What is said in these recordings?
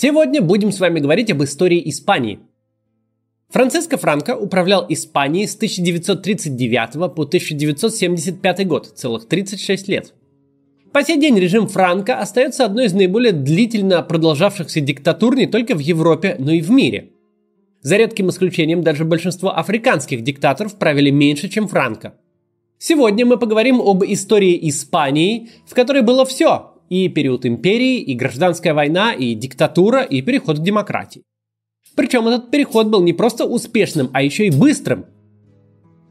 Сегодня будем с вами говорить об истории Испании. Франциско Франко управлял Испанией с 1939 по 1975 год, целых 36 лет. По сей день режим Франко остается одной из наиболее длительно продолжавшихся диктатур не только в Европе, но и в мире. За редким исключением даже большинство африканских диктаторов правили меньше, чем Франко. Сегодня мы поговорим об истории Испании, в которой было все и период империи, и гражданская война, и диктатура, и переход к демократии. Причем этот переход был не просто успешным, а еще и быстрым.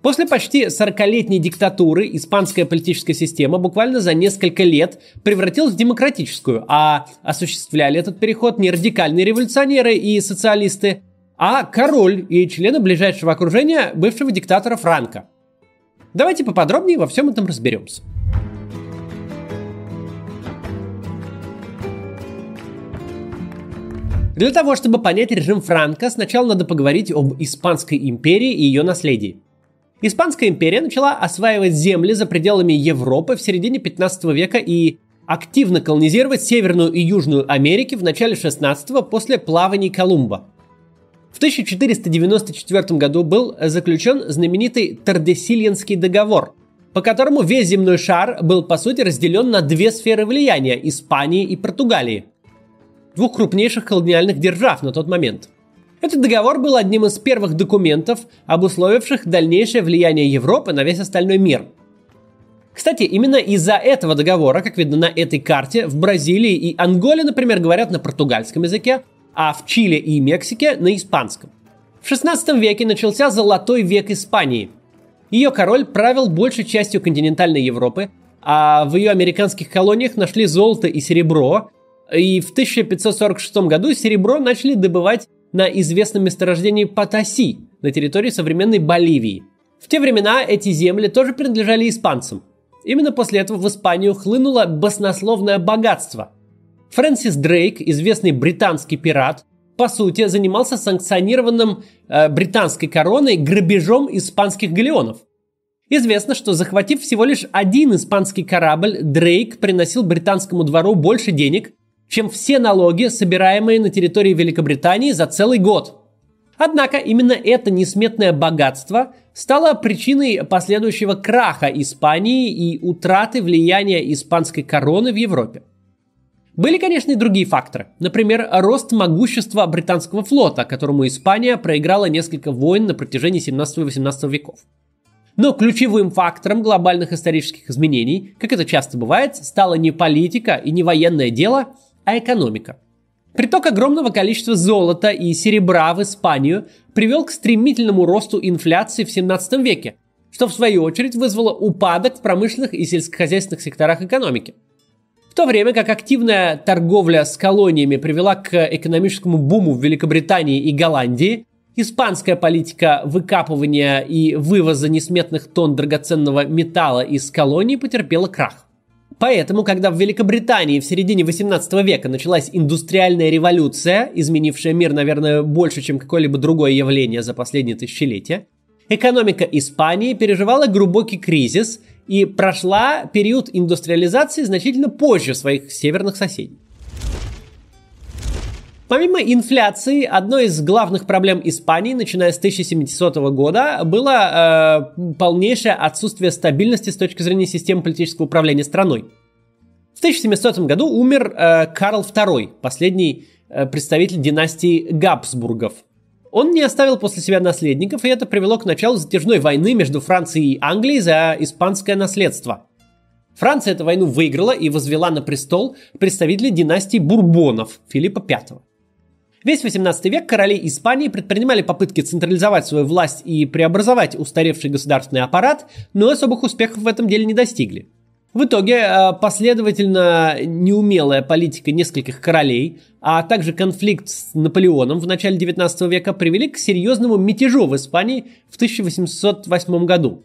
После почти 40-летней диктатуры испанская политическая система буквально за несколько лет превратилась в демократическую, а осуществляли этот переход не радикальные революционеры и социалисты, а король и члены ближайшего окружения бывшего диктатора Франка. Давайте поподробнее во всем этом разберемся. Для того, чтобы понять режим Франка, сначала надо поговорить об Испанской империи и ее наследии. Испанская империя начала осваивать земли за пределами Европы в середине 15 века и активно колонизировать Северную и Южную Америки в начале 16-го после плаваний Колумба. В 1494 году был заключен знаменитый Тардесильянский договор, по которому весь земной шар был по сути разделен на две сферы влияния – Испании и Португалии – двух крупнейших колониальных держав на тот момент. Этот договор был одним из первых документов, обусловивших дальнейшее влияние Европы на весь остальной мир. Кстати, именно из-за этого договора, как видно на этой карте, в Бразилии и Анголе, например, говорят на португальском языке, а в Чили и Мексике на испанском. В 16 веке начался золотой век Испании. Ее король правил большей частью континентальной Европы, а в ее американских колониях нашли золото и серебро, и в 1546 году серебро начали добывать на известном месторождении Патаси на территории современной Боливии. В те времена эти земли тоже принадлежали испанцам. Именно после этого в Испанию хлынуло баснословное богатство. Фрэнсис Дрейк, известный британский пират, по сути, занимался санкционированным э, британской короной грабежом испанских галеонов. Известно, что захватив всего лишь один испанский корабль, Дрейк приносил британскому двору больше денег, чем все налоги, собираемые на территории Великобритании за целый год. Однако именно это несметное богатство стало причиной последующего краха Испании и утраты влияния испанской короны в Европе. Были, конечно, и другие факторы. Например, рост могущества британского флота, которому Испания проиграла несколько войн на протяжении 17 и 18 веков. Но ключевым фактором глобальных исторических изменений, как это часто бывает, стала не политика и не военное дело, а экономика. Приток огромного количества золота и серебра в Испанию привел к стремительному росту инфляции в 17 веке, что в свою очередь вызвало упадок в промышленных и сельскохозяйственных секторах экономики. В то время как активная торговля с колониями привела к экономическому буму в Великобритании и Голландии, испанская политика выкапывания и вывоза несметных тонн драгоценного металла из колоний потерпела крах. Поэтому, когда в Великобритании в середине 18 века началась индустриальная революция, изменившая мир, наверное, больше, чем какое-либо другое явление за последние тысячелетия, экономика Испании переживала глубокий кризис и прошла период индустриализации значительно позже своих северных соседей. Помимо инфляции, одной из главных проблем Испании, начиная с 1700 года, было э, полнейшее отсутствие стабильности с точки зрения системы политического управления страной. В 1700 году умер э, Карл II, последний э, представитель династии Габсбургов. Он не оставил после себя наследников, и это привело к началу затяжной войны между Францией и Англией за испанское наследство. Франция эту войну выиграла и возвела на престол представителей династии Бурбонов Филиппа V. Весь 18 век короли Испании предпринимали попытки централизовать свою власть и преобразовать устаревший государственный аппарат, но особых успехов в этом деле не достигли. В итоге э, последовательно неумелая политика нескольких королей, а также конфликт с Наполеоном в начале 19 века привели к серьезному мятежу в Испании в 1808 году.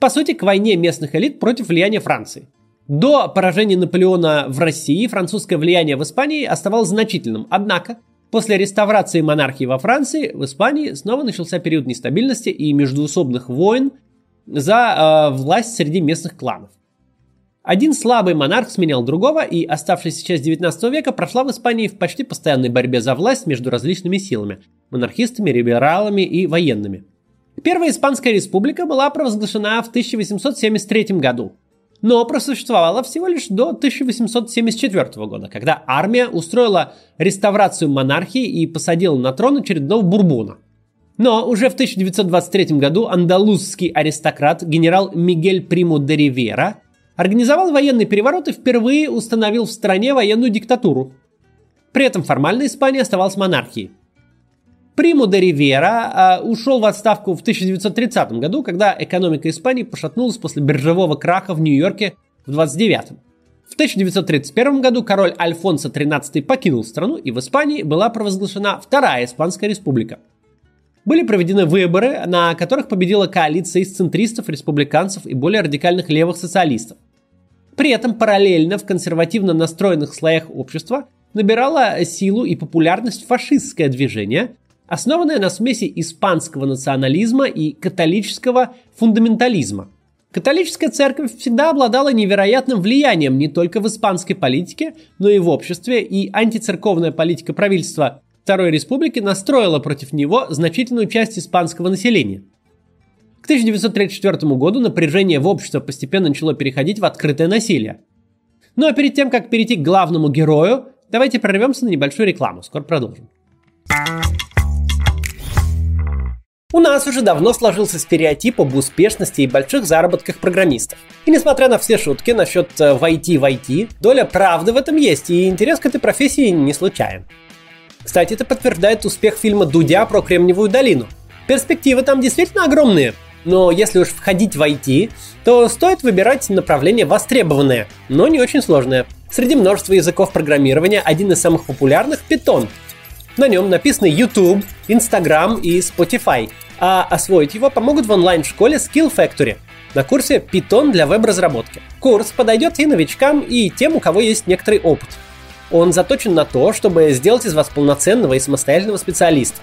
По сути, к войне местных элит против влияния Франции. До поражения Наполеона в России французское влияние в Испании оставалось значительным, однако После реставрации монархии во Франции в Испании снова начался период нестабильности и междуусобных войн за э, власть среди местных кланов. Один слабый монарх сменял другого, и оставшаяся часть 19 века прошла в Испании в почти постоянной борьбе за власть между различными силами – монархистами, либералами и военными. Первая Испанская республика была провозглашена в 1873 году, но просуществовала всего лишь до 1874 года, когда армия устроила реставрацию монархии и посадила на трон очередного бурбона. Но уже в 1923 году андалузский аристократ генерал Мигель Приму де Ривера организовал военный переворот и впервые установил в стране военную диктатуру. При этом формально Испания оставалась монархией. Приму де Ривера ушел в отставку в 1930 году, когда экономика Испании пошатнулась после биржевого краха в Нью-Йорке в 29 В 1931 году король Альфонсо XIII покинул страну, и в Испании была провозглашена Вторая Испанская республика. Были проведены выборы, на которых победила коалиция из центристов, республиканцев и более радикальных левых социалистов. При этом параллельно в консервативно настроенных слоях общества набирало силу и популярность фашистское движение, основанное на смеси испанского национализма и католического фундаментализма. Католическая церковь всегда обладала невероятным влиянием не только в испанской политике, но и в обществе, и антицерковная политика правительства Второй Республики настроила против него значительную часть испанского населения. К 1934 году напряжение в обществе постепенно начало переходить в открытое насилие. Ну а перед тем, как перейти к главному герою, давайте прорвемся на небольшую рекламу. Скоро продолжим. У нас уже давно сложился стереотип об успешности и больших заработках программистов. И несмотря на все шутки насчет войти в доля правды в этом есть, и интерес к этой профессии не случайен. Кстати, это подтверждает успех фильма Дудя про Кремниевую долину. Перспективы там действительно огромные, но если уж входить в IT, то стоит выбирать направление востребованное, но не очень сложное. Среди множества языков программирования один из самых популярных – Python. На нем написаны YouTube, Instagram и Spotify, а освоить его помогут в онлайн-школе Skill Factory на курсе Python для веб-разработки. Курс подойдет и новичкам, и тем, у кого есть некоторый опыт. Он заточен на то, чтобы сделать из вас полноценного и самостоятельного специалиста.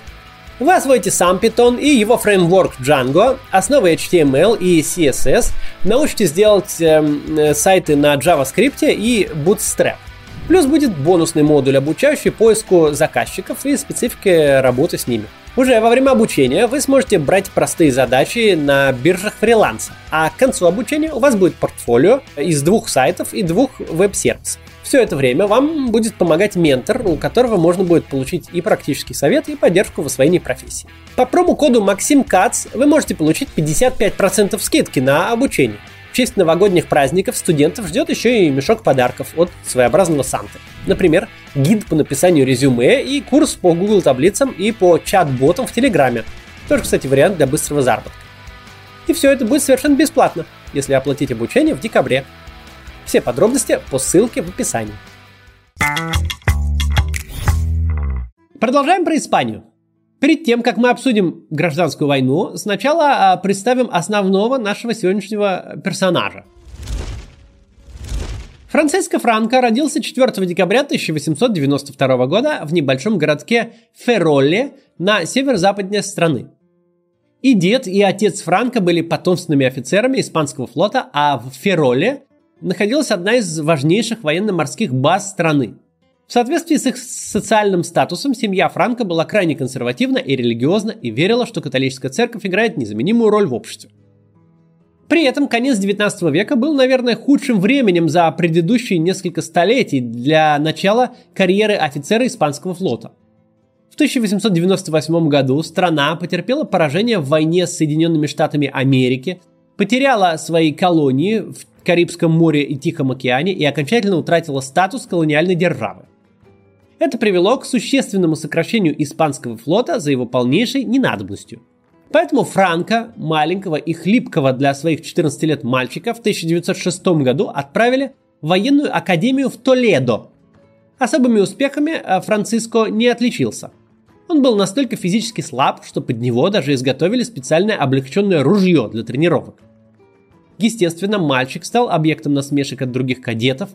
Вы освоите сам Python и его фреймворк Django, основы HTML и CSS, научитесь делать э, сайты на JavaScript и Bootstrap. Плюс будет бонусный модуль, обучающий поиску заказчиков и специфике работы с ними. Уже во время обучения вы сможете брать простые задачи на биржах фриланса, а к концу обучения у вас будет портфолио из двух сайтов и двух веб-сервисов. Все это время вам будет помогать ментор, у которого можно будет получить и практический совет, и поддержку в освоении профессии. По промокоду MaximCats вы можете получить 55% скидки на обучение. В честь новогодних праздников студентов ждет еще и мешок подарков от своеобразного Санты. Например, гид по написанию резюме и курс по Google таблицам и по чат-ботам в Телеграме. Тоже, кстати, вариант для быстрого заработка. И все это будет совершенно бесплатно, если оплатить обучение в декабре. Все подробности по ссылке в описании. Продолжаем про Испанию. Перед тем, как мы обсудим гражданскую войну, сначала а, представим основного нашего сегодняшнего персонажа. Франциско Франко родился 4 декабря 1892 года в небольшом городке Феролле на северо-западной страны. И дед, и отец Франко были потомственными офицерами испанского флота, а в Фероле находилась одна из важнейших военно-морских баз страны. В соответствии с их социальным статусом, семья Франка была крайне консервативна и религиозна и верила, что католическая церковь играет незаменимую роль в обществе. При этом конец 19 века был, наверное, худшим временем за предыдущие несколько столетий для начала карьеры офицера испанского флота. В 1898 году страна потерпела поражение в войне с Соединенными Штатами Америки, потеряла свои колонии в Карибском море и Тихом океане и окончательно утратила статус колониальной державы. Это привело к существенному сокращению испанского флота за его полнейшей ненадобностью. Поэтому Франка, маленького и хлипкого для своих 14 лет мальчика, в 1906 году отправили в военную академию в Толедо. Особыми успехами э, Франциско не отличился. Он был настолько физически слаб, что под него даже изготовили специальное облегченное ружье для тренировок. Естественно, мальчик стал объектом насмешек от других кадетов.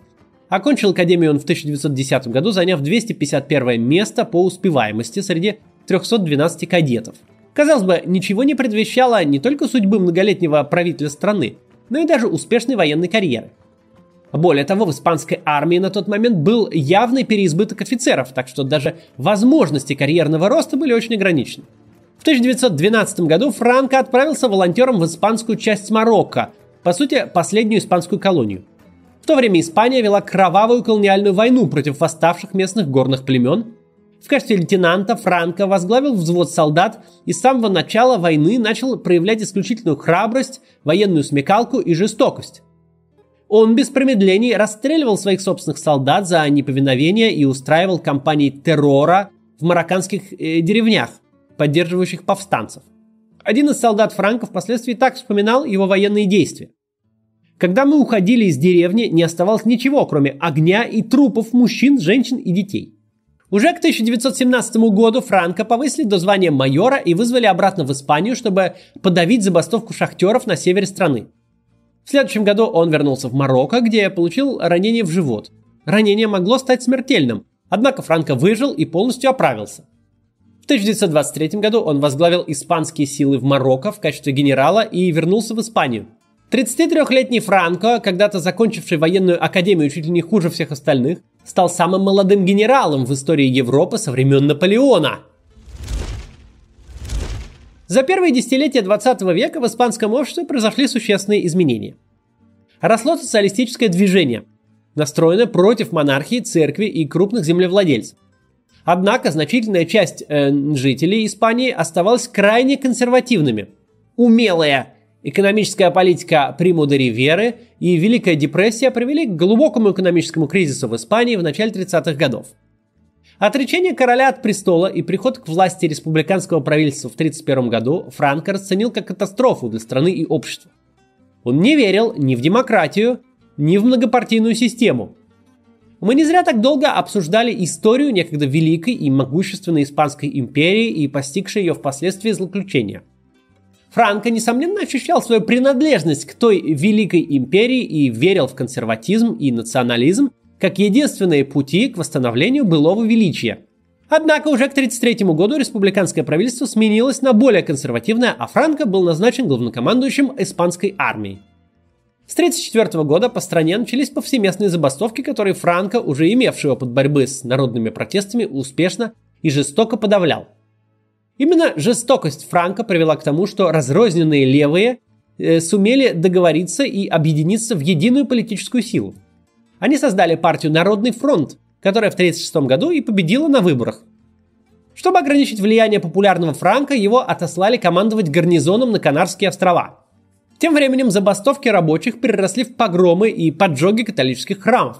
Окончил академию он в 1910 году, заняв 251 место по успеваемости среди 312 кадетов. Казалось бы, ничего не предвещало не только судьбы многолетнего правителя страны, но и даже успешной военной карьеры. Более того, в испанской армии на тот момент был явный переизбыток офицеров, так что даже возможности карьерного роста были очень ограничены. В 1912 году Франко отправился волонтером в испанскую часть Марокко, по сути, последнюю испанскую колонию. В то время Испания вела кровавую колониальную войну против восставших местных горных племен. В качестве лейтенанта Франко возглавил взвод солдат и с самого начала войны начал проявлять исключительную храбрость, военную смекалку и жестокость. Он без промедлений расстреливал своих собственных солдат за неповиновение и устраивал кампании террора в марокканских э, деревнях, поддерживающих повстанцев. Один из солдат Франка впоследствии так вспоминал его военные действия. Когда мы уходили из деревни, не оставалось ничего, кроме огня и трупов мужчин, женщин и детей. Уже к 1917 году Франка повысили до звания майора и вызвали обратно в Испанию, чтобы подавить забастовку шахтеров на севере страны. В следующем году он вернулся в Марокко, где получил ранение в живот. Ранение могло стать смертельным, однако Франко выжил и полностью оправился. В 1923 году он возглавил испанские силы в Марокко в качестве генерала и вернулся в Испанию. 33-летний Франко, когда-то закончивший военную академию чуть ли не хуже всех остальных, стал самым молодым генералом в истории Европы со времен Наполеона. За первые десятилетия 20 века в испанском обществе произошли существенные изменения. Росло социалистическое движение, настроенное против монархии, церкви и крупных землевладельцев. Однако значительная часть э, жителей Испании оставалась крайне консервативными. Умелая Экономическая политика Приму Риверы и Великая депрессия привели к глубокому экономическому кризису в Испании в начале 30-х годов. Отречение короля от престола и приход к власти республиканского правительства в 1931 году Франко расценил как катастрофу для страны и общества. Он не верил ни в демократию, ни в многопартийную систему. Мы не зря так долго обсуждали историю некогда великой и могущественной Испанской империи и постигшей ее впоследствии злоключения – Франко, несомненно, ощущал свою принадлежность к той великой империи и верил в консерватизм и национализм как единственные пути к восстановлению былого величия. Однако уже к 1933 году республиканское правительство сменилось на более консервативное, а Франко был назначен главнокомандующим испанской армией. С 1934 года по стране начались повсеместные забастовки, которые Франко, уже имевший опыт борьбы с народными протестами, успешно и жестоко подавлял – Именно жестокость Франка привела к тому, что разрозненные левые э, сумели договориться и объединиться в единую политическую силу. Они создали партию Народный фронт, которая в 1936 году и победила на выборах. Чтобы ограничить влияние популярного Франка, его отослали командовать гарнизоном на Канарские острова. Тем временем забастовки рабочих переросли в погромы и поджоги католических храмов.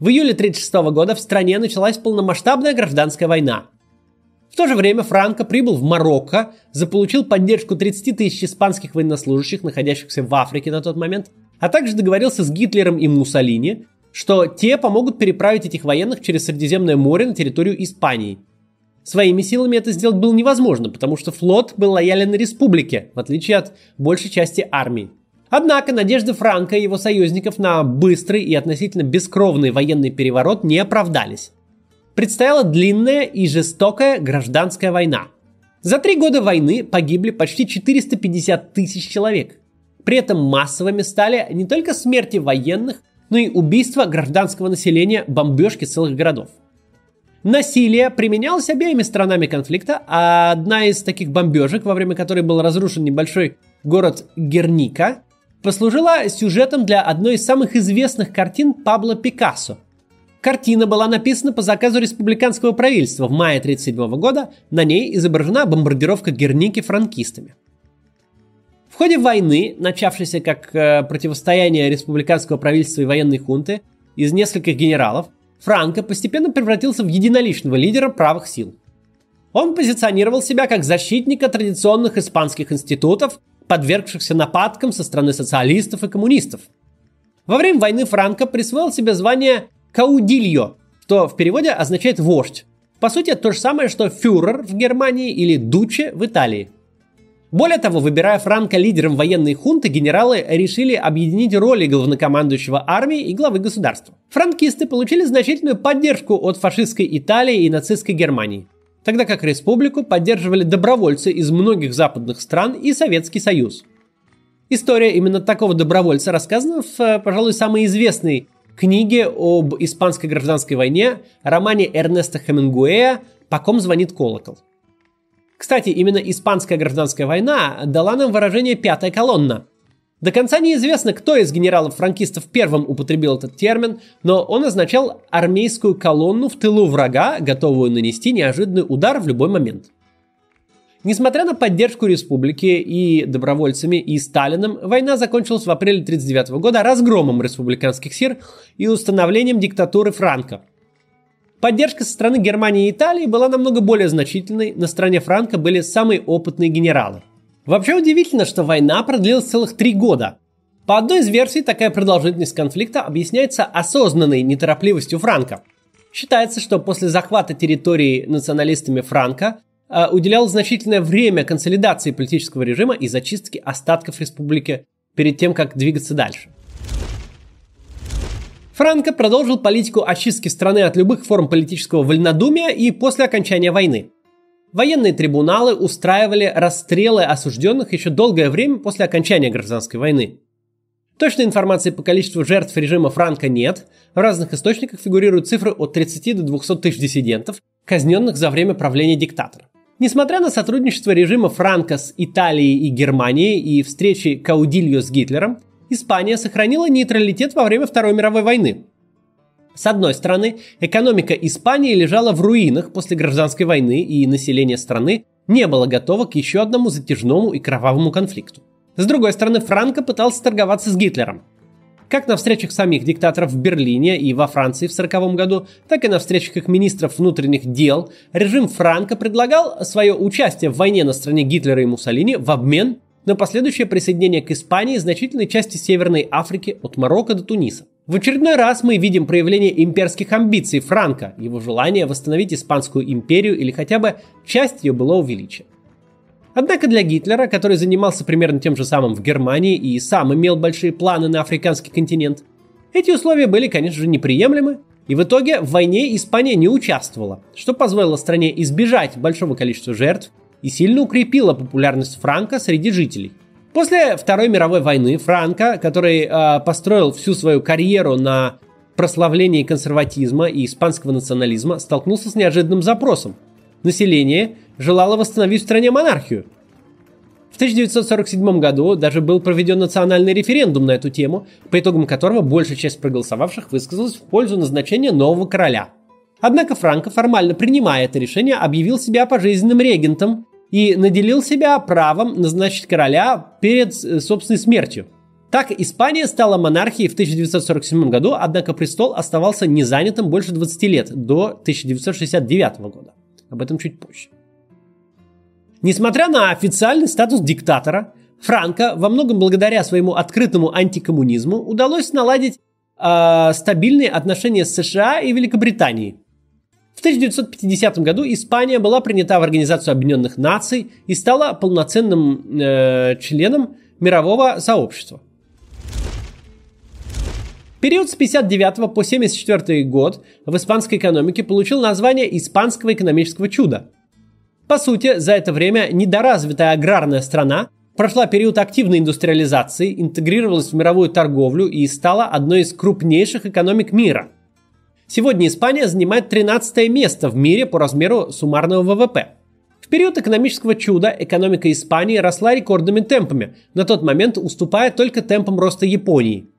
В июле 1936 года в стране началась полномасштабная гражданская война – в то же время Франко прибыл в Марокко, заполучил поддержку 30 тысяч испанских военнослужащих, находящихся в Африке на тот момент, а также договорился с Гитлером и Муссолини, что те помогут переправить этих военных через Средиземное море на территорию Испании. Своими силами это сделать было невозможно, потому что флот был лоялен республике, в отличие от большей части армии. Однако надежды Франка и его союзников на быстрый и относительно бескровный военный переворот не оправдались предстояла длинная и жестокая гражданская война. За три года войны погибли почти 450 тысяч человек. При этом массовыми стали не только смерти военных, но и убийства гражданского населения, бомбежки целых городов. Насилие применялось обеими сторонами конфликта, а одна из таких бомбежек, во время которой был разрушен небольшой город Герника, послужила сюжетом для одной из самых известных картин Пабло Пикассо Картина была написана по заказу республиканского правительства в мае 1937 года. На ней изображена бомбардировка Герники франкистами. В ходе войны, начавшейся как э, противостояние республиканского правительства и военной хунты из нескольких генералов, Франко постепенно превратился в единоличного лидера правых сил. Он позиционировал себя как защитника традиционных испанских институтов, подвергшихся нападкам со стороны социалистов и коммунистов. Во время войны Франко присвоил себе звание Каудильо, что в переводе означает «вождь». По сути, то же самое, что фюрер в Германии или дуче в Италии. Более того, выбирая Франка лидером военной хунты, генералы решили объединить роли главнокомандующего армии и главы государства. Франкисты получили значительную поддержку от фашистской Италии и нацистской Германии, тогда как республику поддерживали добровольцы из многих западных стран и Советский Союз. История именно такого добровольца рассказана в, э, пожалуй, самой известной книге об испанской гражданской войне, романе Эрнеста Хемингуэя «По ком звонит колокол». Кстати, именно испанская гражданская война дала нам выражение «пятая колонна». До конца неизвестно, кто из генералов-франкистов первым употребил этот термин, но он означал армейскую колонну в тылу врага, готовую нанести неожиданный удар в любой момент. Несмотря на поддержку республики и добровольцами, и Сталином, война закончилась в апреле 1939 года разгромом республиканских сил и установлением диктатуры Франка – Поддержка со стороны Германии и Италии была намного более значительной, на стороне Франка были самые опытные генералы. Вообще удивительно, что война продлилась целых три года. По одной из версий, такая продолжительность конфликта объясняется осознанной неторопливостью Франка. Считается, что после захвата территории националистами Франка уделял значительное время консолидации политического режима и зачистке остатков республики перед тем, как двигаться дальше. Франко продолжил политику очистки страны от любых форм политического вольнодумия и после окончания войны. Военные трибуналы устраивали расстрелы осужденных еще долгое время после окончания гражданской войны. Точной информации по количеству жертв режима Франка нет. В разных источниках фигурируют цифры от 30 до 200 тысяч диссидентов, казненных за время правления диктатора. Несмотря на сотрудничество режима Франка с Италией и Германией и встречи Каудильо с Гитлером, Испания сохранила нейтралитет во время Второй мировой войны. С одной стороны, экономика Испании лежала в руинах после гражданской войны, и население страны не было готово к еще одному затяжному и кровавому конфликту. С другой стороны, Франко пытался торговаться с Гитлером. Как на встречах самих диктаторов в Берлине и во Франции в 1940 году, так и на встречах их министров внутренних дел, режим Франко предлагал свое участие в войне на стороне Гитлера и Муссолини в обмен на последующее присоединение к Испании значительной части Северной Африки от Марокко до Туниса. В очередной раз мы видим проявление имперских амбиций Франка, его желание восстановить Испанскую империю или хотя бы часть ее былого величия. Однако для Гитлера, который занимался примерно тем же самым в Германии и сам имел большие планы на африканский континент, эти условия были, конечно же, неприемлемы, и в итоге в войне Испания не участвовала, что позволило стране избежать большого количества жертв и сильно укрепила популярность Франка среди жителей. После Второй мировой войны Франко, который э, построил всю свою карьеру на прославлении консерватизма и испанского национализма, столкнулся с неожиданным запросом. Население желало восстановить в стране монархию. В 1947 году даже был проведен национальный референдум на эту тему, по итогам которого большая часть проголосовавших высказалась в пользу назначения нового короля. Однако Франко, формально принимая это решение, объявил себя пожизненным регентом и наделил себя правом назначить короля перед э, собственной смертью. Так Испания стала монархией в 1947 году, однако престол оставался незанятым больше 20 лет, до 1969 года. Об этом чуть позже. Несмотря на официальный статус диктатора, Франко, во многом благодаря своему открытому антикоммунизму, удалось наладить э, стабильные отношения с США и Великобританией. В 1950 году Испания была принята в Организацию Объединенных Наций и стала полноценным э, членом мирового сообщества. Период с 59 по 74 год в испанской экономике получил название «Испанского экономического чуда». По сути, за это время недоразвитая аграрная страна прошла период активной индустриализации, интегрировалась в мировую торговлю и стала одной из крупнейших экономик мира – Сегодня Испания занимает 13 место в мире по размеру суммарного ВВП. В период экономического чуда экономика Испании росла рекордными темпами, на тот момент уступая только темпам роста Японии.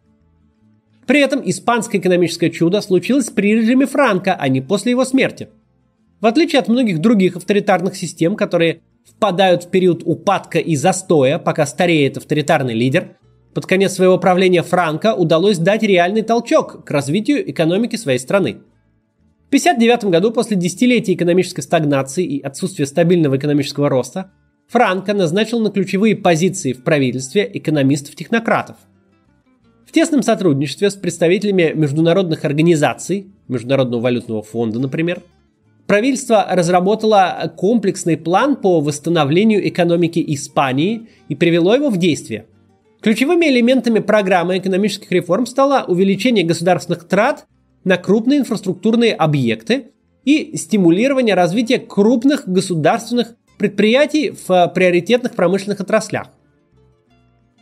При этом испанское экономическое чудо случилось при режиме Франка, а не после его смерти. В отличие от многих других авторитарных систем, которые впадают в период упадка и застоя, пока стареет авторитарный лидер, под конец своего правления Франка удалось дать реальный толчок к развитию экономики своей страны. В 1959 году, после десятилетий экономической стагнации и отсутствия стабильного экономического роста, Франко назначил на ключевые позиции в правительстве экономистов-технократов. В тесном сотрудничестве с представителями международных организаций, Международного валютного фонда, например, правительство разработало комплексный план по восстановлению экономики Испании и привело его в действие – Ключевыми элементами программы экономических реформ стало увеличение государственных трат на крупные инфраструктурные объекты и стимулирование развития крупных государственных предприятий в приоритетных промышленных отраслях.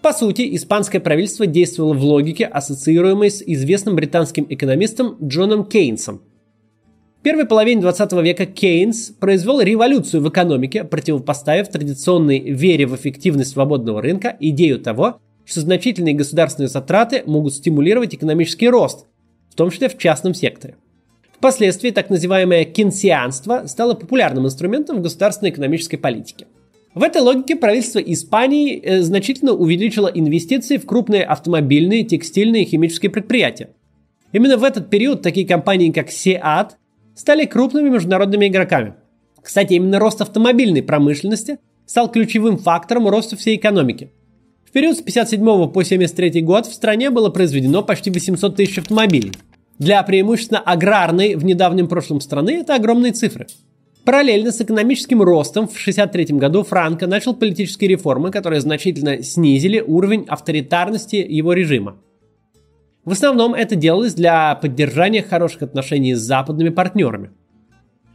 По сути, испанское правительство действовало в логике, ассоциируемой с известным британским экономистом Джоном Кейнсом. Первой половине 20 века Кейнс произвел революцию в экономике, противопоставив традиционной вере в эффективность свободного рынка идею того, что значительные государственные затраты могут стимулировать экономический рост, в том числе в частном секторе. Впоследствии так называемое кинсианство стало популярным инструментом в государственной экономической политике. В этой логике правительство Испании э, значительно увеличило инвестиции в крупные автомобильные, текстильные и химические предприятия. Именно в этот период такие компании, как SEAT, стали крупными международными игроками. Кстати, именно рост автомобильной промышленности стал ключевым фактором роста всей экономики. В период с 57 по 73 год в стране было произведено почти 800 тысяч автомобилей. Для преимущественно аграрной в недавнем прошлом страны это огромные цифры – Параллельно с экономическим ростом в 1963 году Франко начал политические реформы, которые значительно снизили уровень авторитарности его режима. В основном это делалось для поддержания хороших отношений с западными партнерами.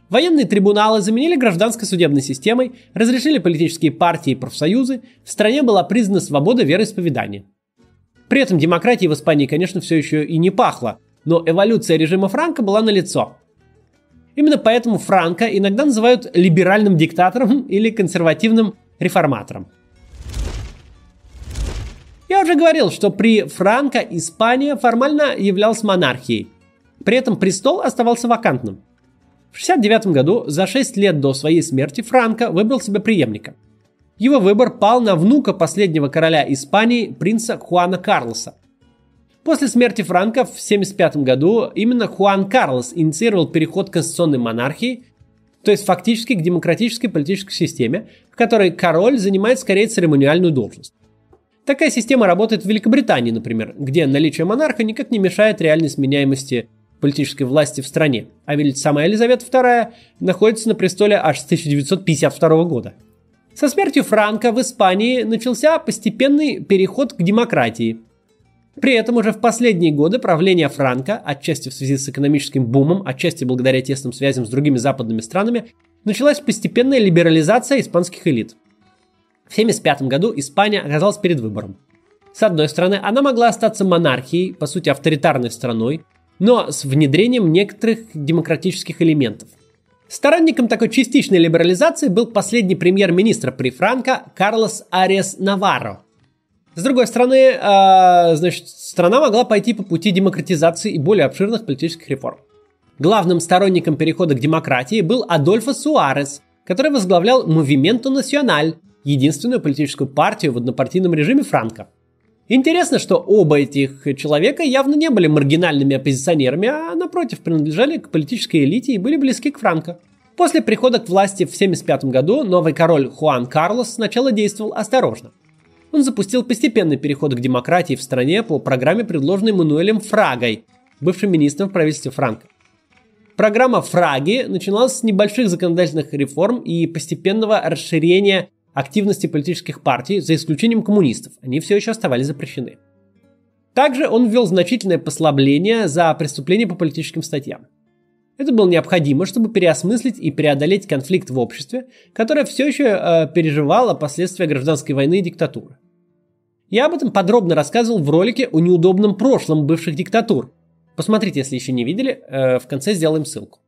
Военные трибуналы заменили гражданской судебной системой, разрешили политические партии и профсоюзы, в стране была признана свобода вероисповедания. При этом демократии в Испании, конечно, все еще и не пахло, но эволюция режима Франка была налицо – Именно поэтому Франка иногда называют либеральным диктатором или консервативным реформатором. Я уже говорил, что при Франко Испания формально являлась монархией. При этом престол оставался вакантным. В 69 году, за 6 лет до своей смерти, Франко выбрал себе преемника. Его выбор пал на внука последнего короля Испании, принца Хуана Карлоса. После смерти Франка в 1975 году именно Хуан Карлос инициировал переход к конституционной монархии, то есть фактически к демократической политической системе, в которой король занимает скорее церемониальную должность. Такая система работает в Великобритании, например, где наличие монарха никак не мешает реальной сменяемости политической власти в стране, а ведь сама Елизавета II находится на престоле аж с 1952 года. Со смертью Франка в Испании начался постепенный переход к демократии – при этом уже в последние годы правления Франка, отчасти в связи с экономическим бумом, отчасти благодаря тесным связям с другими западными странами, началась постепенная либерализация испанских элит. В 1975 году Испания оказалась перед выбором. С одной стороны, она могла остаться монархией, по сути авторитарной страной, но с внедрением некоторых демократических элементов. Сторонником такой частичной либерализации был последний премьер-министр при Франко Карлос Ариас Наварро – с другой стороны, э, значит, страна могла пойти по пути демократизации и более обширных политических реформ. Главным сторонником перехода к демократии был Адольфо Суарес, который возглавлял Movimento Nacional, единственную политическую партию в однопартийном режиме Франка. Интересно, что оба этих человека явно не были маргинальными оппозиционерами, а напротив принадлежали к политической элите и были близки к Франко. После прихода к власти в 1975 году новый король Хуан Карлос сначала действовал осторожно он запустил постепенный переход к демократии в стране по программе, предложенной Мануэлем Фрагой, бывшим министром в правительстве Франка. Программа Фраги начиналась с небольших законодательных реформ и постепенного расширения активности политических партий, за исключением коммунистов. Они все еще оставались запрещены. Также он ввел значительное послабление за преступления по политическим статьям. Это было необходимо, чтобы переосмыслить и преодолеть конфликт в обществе, которое все еще э, переживало последствия гражданской войны и диктатуры. Я об этом подробно рассказывал в ролике о неудобном прошлом бывших диктатур. Посмотрите, если еще не видели, э, в конце сделаем ссылку.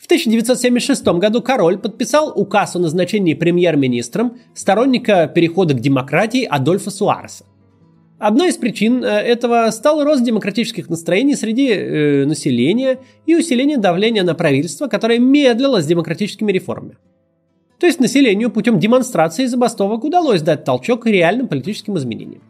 В 1976 году король подписал указ о назначении премьер-министром сторонника перехода к демократии Адольфа Суареса. Одной из причин э, этого стал рост демократических настроений среди э, населения и усиление давления на правительство, которое медлило с демократическими реформами. То есть населению путем демонстрации и забастовок удалось дать толчок реальным политическим изменениям.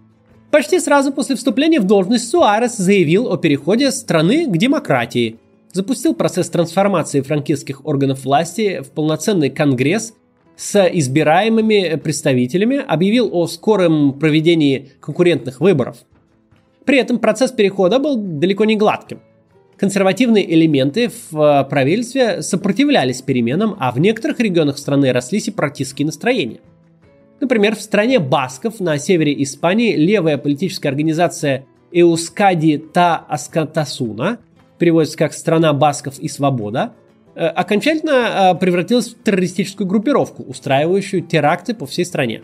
Почти сразу после вступления в должность Суарес заявил о переходе страны к демократии, запустил процесс трансформации франкистских органов власти в полноценный конгресс с избираемыми представителями, объявил о скором проведении конкурентных выборов. При этом процесс перехода был далеко не гладким. Консервативные элементы в э, правительстве сопротивлялись переменам, а в некоторых регионах страны росли сепаратистские настроения. Например, в стране Басков на севере Испании левая политическая организация Эускади Та Аскатасуна, переводится как «Страна Басков и Свобода», э, окончательно э, превратилась в террористическую группировку, устраивающую теракты по всей стране.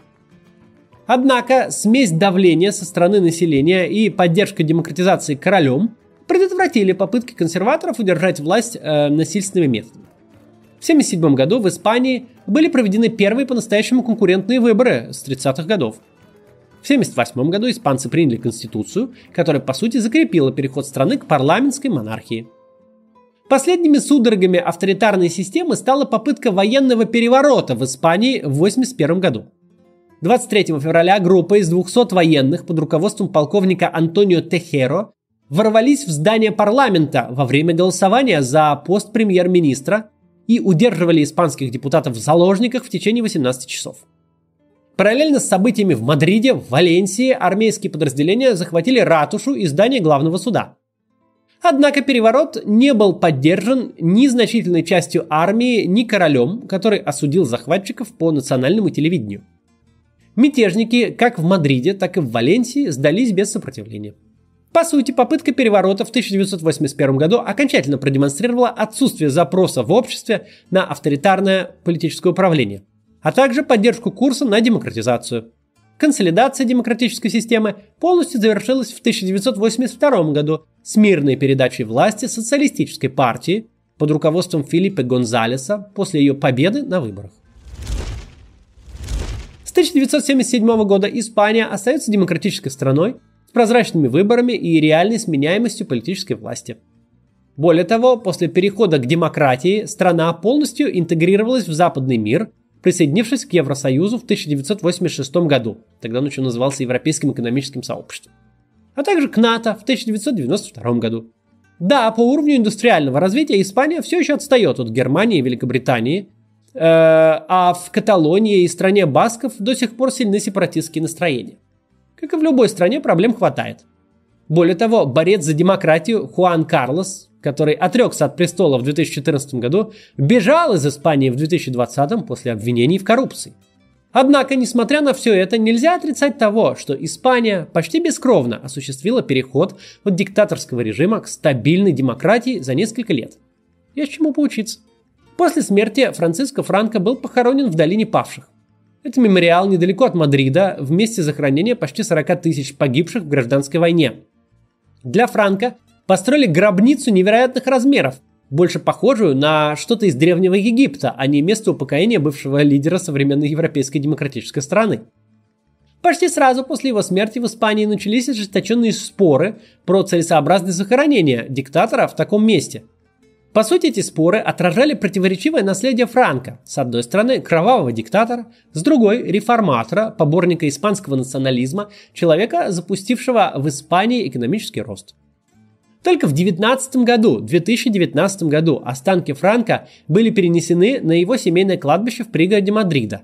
Однако смесь давления со стороны населения и поддержка демократизации королем предотвратили попытки консерваторов удержать власть э, насильственными методами. В 1977 году в Испании были проведены первые по-настоящему конкурентные выборы с 30-х годов. В 1978 году испанцы приняли конституцию, которая по сути закрепила переход страны к парламентской монархии. Последними судорогами авторитарной системы стала попытка военного переворота в Испании в 1981 году. 23 февраля группа из 200 военных под руководством полковника Антонио Техеро ворвались в здание парламента во время голосования за пост премьер-министра и удерживали испанских депутатов в заложниках в течение 18 часов. Параллельно с событиями в Мадриде, в Валенсии армейские подразделения захватили ратушу и здание главного суда. Однако переворот не был поддержан ни значительной частью армии, ни королем, который осудил захватчиков по национальному телевидению. Мятежники как в Мадриде, так и в Валенсии сдались без сопротивления. По сути, попытка переворота в 1981 году окончательно продемонстрировала отсутствие запроса в обществе на авторитарное политическое управление, а также поддержку курса на демократизацию. Консолидация демократической системы полностью завершилась в 1982 году с мирной передачей власти социалистической партии под руководством Филиппа Гонзалеса после ее победы на выборах. С 1977 года Испания остается демократической страной, прозрачными выборами и реальной сменяемостью политической власти. Более того, после перехода к демократии страна полностью интегрировалась в западный мир, присоединившись к Евросоюзу в 1986 году, тогда он еще назывался Европейским экономическим сообществом, а также к НАТО в 1992 году. Да, по уровню индустриального развития Испания все еще отстает от Германии и Великобритании, э, а в Каталонии и стране Басков до сих пор сильны сепаратистские настроения. Как и в любой стране, проблем хватает. Более того, борец за демократию Хуан Карлос, который отрекся от престола в 2014 году, бежал из Испании в 2020 после обвинений в коррупции. Однако, несмотря на все это, нельзя отрицать того, что Испания почти бескровно осуществила переход от диктаторского режима к стабильной демократии за несколько лет. Есть чему поучиться. После смерти Франциско Франко был похоронен в долине павших. Это мемориал недалеко от Мадрида в месте захоронения почти 40 тысяч погибших в гражданской войне. Для Франка построили гробницу невероятных размеров, больше похожую на что-то из древнего Египта, а не место упокоения бывшего лидера современной европейской демократической страны. Почти сразу после его смерти в Испании начались ожесточенные споры про целесообразность захоронения диктатора в таком месте – по сути, эти споры отражали противоречивое наследие Франка. С одной стороны, кровавого диктатора, с другой – реформатора, поборника испанского национализма, человека, запустившего в Испании экономический рост. Только в 19 году, 2019 году, останки Франка были перенесены на его семейное кладбище в пригороде Мадрида.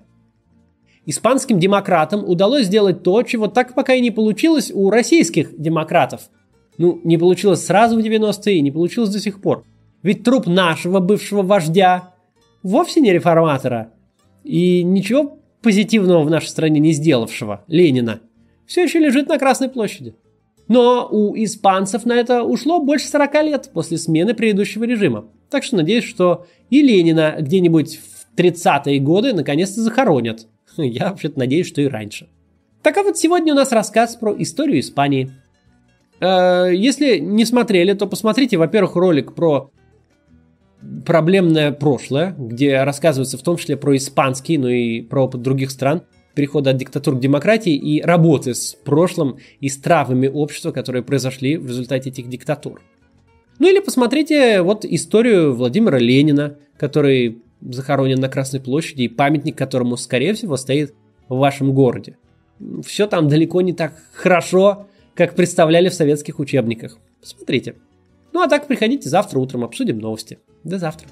Испанским демократам удалось сделать то, чего так пока и не получилось у российских демократов. Ну, не получилось сразу в 90-е и не получилось до сих пор – ведь труп нашего бывшего вождя вовсе не реформатора и ничего позитивного в нашей стране не сделавшего, Ленина, все еще лежит на Красной площади. Но у испанцев на это ушло больше 40 лет после смены предыдущего режима. Так что надеюсь, что и Ленина где-нибудь в 30-е годы наконец-то захоронят. Я вообще-то надеюсь, что и раньше. Так а вот сегодня у нас рассказ про историю Испании. Э, если не смотрели, то посмотрите, во-первых, ролик про проблемное прошлое, где рассказывается в том числе про испанский, но и про опыт других стран, перехода от диктатур к демократии и работы с прошлым и с травмами общества, которые произошли в результате этих диктатур. Ну или посмотрите вот историю Владимира Ленина, который захоронен на Красной площади и памятник которому, скорее всего, стоит в вашем городе. Все там далеко не так хорошо, как представляли в советских учебниках. Посмотрите. Ну а так приходите завтра утром, обсудим новости. До завтра.